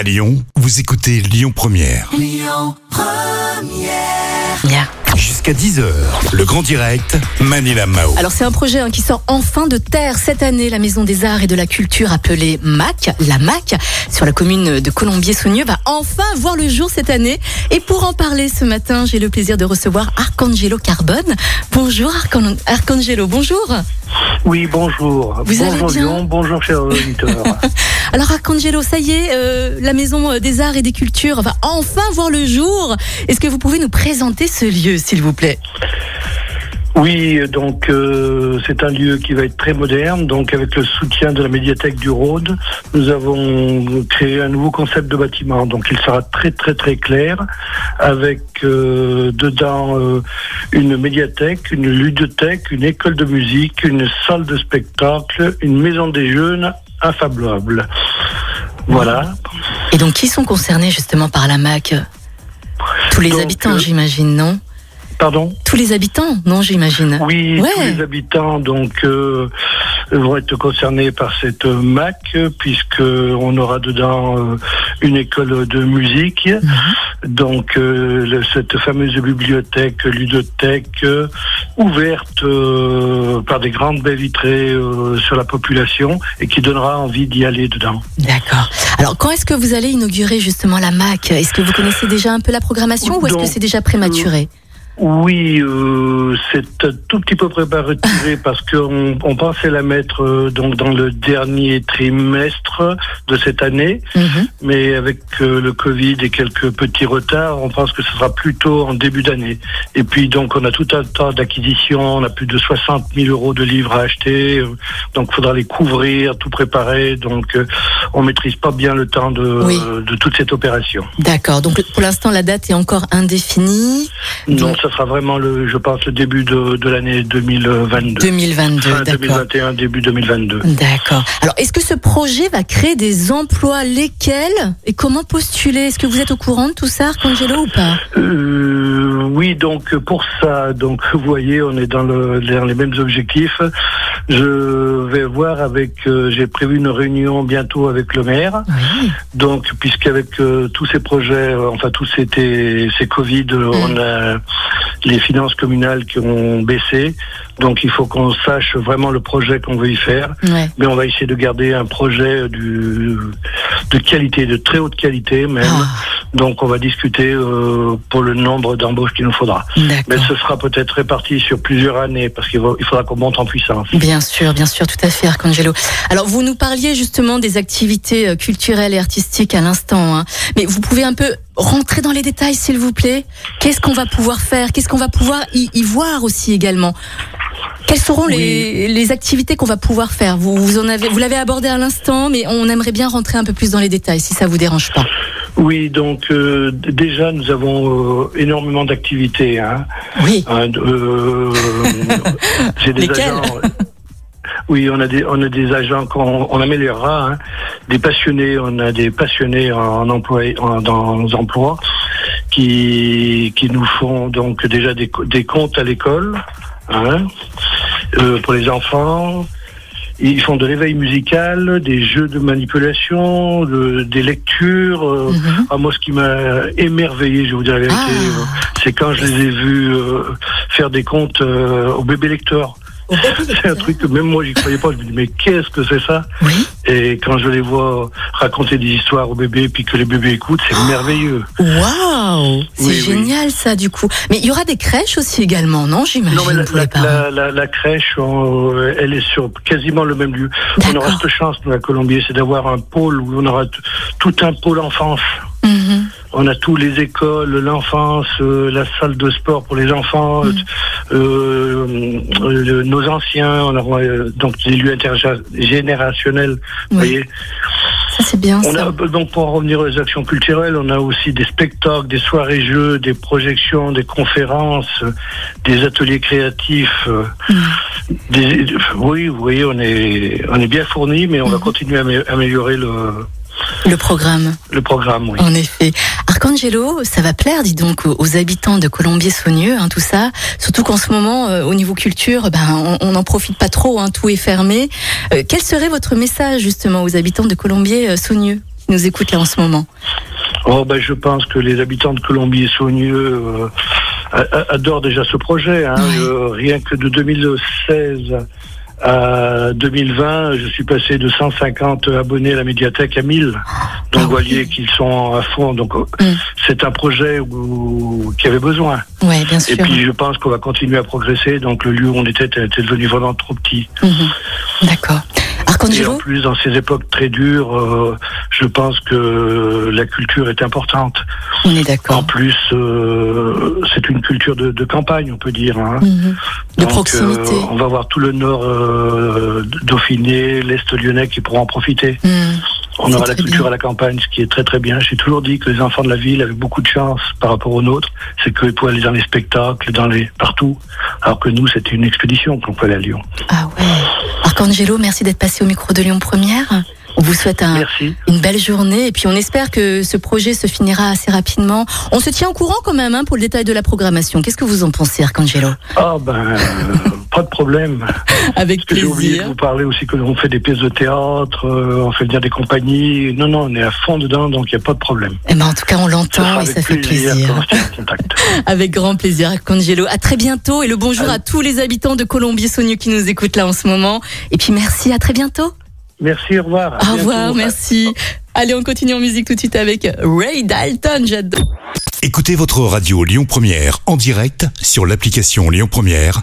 À Lyon, vous écoutez Lyon Première. Bien. Jusqu'à 10h, le grand direct, Manila Mao. Alors c'est un projet hein, qui sort enfin de terre cette année. La Maison des Arts et de la Culture appelée MAC, la MAC, sur la commune de Colombier-Saunieux, va enfin voir le jour cette année. Et pour en parler ce matin, j'ai le plaisir de recevoir Arcangelo Carbone. Bonjour Arcan- Arcangelo, bonjour. Oui, bonjour. Vous allez bonjour bien Lyon, bonjour chers auditeurs. Alors Arcangelo, ça y est, euh, la Maison des Arts et des Cultures va enfin voir le jour. Est-ce que vous pouvez nous présenter ce lieu, s'il vous plaît? Oui, donc euh, c'est un lieu qui va être très moderne. Donc avec le soutien de la médiathèque du Rhône, nous avons créé un nouveau concept de bâtiment. Donc il sera très très très clair, avec euh, dedans euh, une médiathèque, une ludothèque, une école de musique, une salle de spectacle, une maison des jeunes infablable. Voilà. Et donc qui sont concernés justement par la MAC? Tous les Donc, habitants, euh, j'imagine, non? Pardon? Tous les habitants, non, j'imagine? Oui, Ouais. tous les habitants donc euh, vont être concernés par cette MAC puisque on aura dedans euh, une école de musique, Mhm. donc euh, le- cette fameuse bibliothèque, ludothèque euh, ouverte par des grandes baies vitrées sur la population et qui donnera envie d'y aller dedans. D'accord. Alors, quand est-ce que vous allez inaugurer justement la MAC? Est-ce que vous connaissez déjà un peu la programmation ou est-ce que c'est déjà prématuré? Oui, euh, c'est un tout petit peu préparé parce qu'on on pensait la mettre euh, donc dans le dernier trimestre de cette année, Mhm. mais avec euh, le Covid et quelques petits retards, on pense que ce sera plutôt en début d'année. Et puis donc on a tout un tas d'acquisitions, on a plus de 60 000 euros de livres à acheter, euh, donc il faudra les couvrir, tout préparer. Donc euh, on maîtrise pas bien le temps de, Oui. de toute cette opération. D'accord. Donc, pour l'instant, la date est encore indéfinie. Non, ça sera vraiment le, je pense, le début de, de l'année 2022. 2022, Fin d'accord. 2021, début 2022. D'accord. Alors, est-ce que ce projet va créer des emplois? Lesquels? Et comment postuler? Est-ce que vous êtes au courant de tout ça, Arcangelo, ou pas? Euh, oui, donc pour ça, donc vous voyez, on est dans, le, dans les mêmes objectifs. Je vais voir avec, euh, j'ai prévu une réunion bientôt avec le maire. Oui. Donc, puisqu'avec euh, tous ces projets, euh, enfin tous ces, ces Covid, euh, on a les finances communales qui ont baissé. Donc, il faut qu'on sache vraiment le projet qu'on veut y faire. Mais on va essayer de garder un projet du, de qualité, de très haute qualité même. Ah, Donc on va discuter euh, pour le nombre d'embauches qu'il nous faudra. Mais ce sera peut-être réparti sur plusieurs années parce qu'il il faudra qu'on monte en puissance. Bien sûr, bien sûr, tout à fait, Arcangelo. Alors, vous nous parliez justement des activités euh, culturelles et artistiques à l'instant, hein. mais vous pouvez un peu rentrer dans les détails, s'il vous plaît? Qu'est-ce qu'on va pouvoir faire? Qu'est-ce qu'on va pouvoir y, y voir aussi également? Quelles seront les, les activités qu'on va pouvoir faire? Vous, vous en avez, vous l'avez abordé à l'instant, mais on aimerait bien rentrer un peu plus dans les détails, si ça vous dérange pas. Oui, donc euh, déjà nous avons euh, énormément d'activités. Hein. Oui. Euh, J'ai des Lesquelles agents. Oui, on a des on a des agents qu'on on améliorera, hein. des passionnés, on a des passionnés en emploi en, dans nos emplois qui qui nous font donc déjà des, des comptes à l'école, hein, euh, pour les enfants. Ils font de l'éveil musical, des jeux de manipulation, de- des lectures. euh, Mhm. ah, moi, ce qui m'a émerveillé, je vais vous dire la vérité, Ah. euh, c'est quand je les ai vus euh, faire des comptes euh, au bébé lecteur. C'est un truc que même moi, j'y croyais pas. Je me dis, mais qu'est-ce que c'est ça Oui. Et quand je les vois raconter des histoires aux bébés, puis que les bébés écoutent, c'est merveilleux. Waouh C'est Oui, oui. génial ça du coup. Mais il y aura des crèches aussi également, non J'imagine Non, mais la, la- la- la- crèche, on- euh, elle est sur quasiment le même lieu. On aura cette chance, nous, à Colombier, c'est d'avoir un pôle où on aura tout un pôle enfance. Mhm. On a tous les écoles, l'enfance, euh, la salle de sport pour les enfants, Mm. euh, euh, nos anciens, on euh, donc des lieux intergénérationnels. Vous voyez. Ça c'est bien On ça. a donc pour en revenir aux actions culturelles, on a aussi des spectacles, des soirées jeux, des projections, des conférences, des ateliers créatifs. Mm. des- oui, vous voyez, on est on est bien fourni, mais on va Mhm. continuer à amé- améliorer le Le programme, le programme. Oui. en effet. Arcangelo, ça va plaire, dis donc, aux, habitants de Colombier-Saunieux, hein, tout ça. Surtout qu'en ce moment, euh, au niveau culture, ben, on n'en profite pas trop, hein, tout est fermé. Euh, quel serait votre message justement aux habitants de Colombier-Saunieux qui nous écoutent là en ce moment? Oh, ben, je pense que les habitants de Colombie et Saunieux euh, adorent déjà ce projet. Hein. Euh, rien que de 2016 à 2020, je suis passé de 150 abonnés à la médiathèque à 1000. Donc, Ah vous voyez qu'ils sont à fond. Donc, euh, Mm. c'est un projet où, qui avait besoin. Ouais, bien sûr. Et puis, je pense qu'on va continuer à progresser. Donc, le lieu où on était était devenu vraiment trop petit. Mhm. D'accord. Et en plus, dans ces époques très dures, euh, je pense que la culture est importante. On est En d'accord. plus, euh, c'est une culture de, de campagne, on peut dire. hein. Mhm. De Donc, proximité. euh, on va voir tout le nord euh, Dauphiné, l'est lyonnais qui pourront en profiter. Mhm. On aura la culture bien. à la campagne, ce qui est très très bien. J'ai toujours dit que les enfants de la ville avaient beaucoup de chance par rapport aux nôtres. C'est qu'ils pouvaient aller dans les spectacles, dans les partout. Alors que nous, c'était une expédition qu'on pouvait aller à Lyon. Ah ouais. Arcangelo, merci d'être passé au micro de Lyon Première. On vous souhaite un, une belle journée et puis on espère que ce projet se finira assez rapidement. On se tient au courant quand même hein, pour le détail de la programmation. Qu'est-ce que vous en pensez, Arcangelo? Ah ben, problème. Avec J'ai oublié de vous parler aussi que l'on fait des pièces de théâtre, euh, on fait venir des compagnies. Non, non, on est à fond dedans, donc il n'y a pas de problème. Eh ben, en tout cas, on l'entend et avec ça fait plaisir. Avec grand plaisir, Arcangelo. À très bientôt et le bonjour Allez. à tous les habitants de Colombie-Saunieux qui nous écoutent là en ce moment. Et puis merci, à très bientôt. Merci, au revoir. Au revoir, bientôt. merci. Allez, on continue en musique tout de suite avec Ray Dalton. J'adore. Écoutez votre radio Lyon Première en direct sur l'application Lyon Première,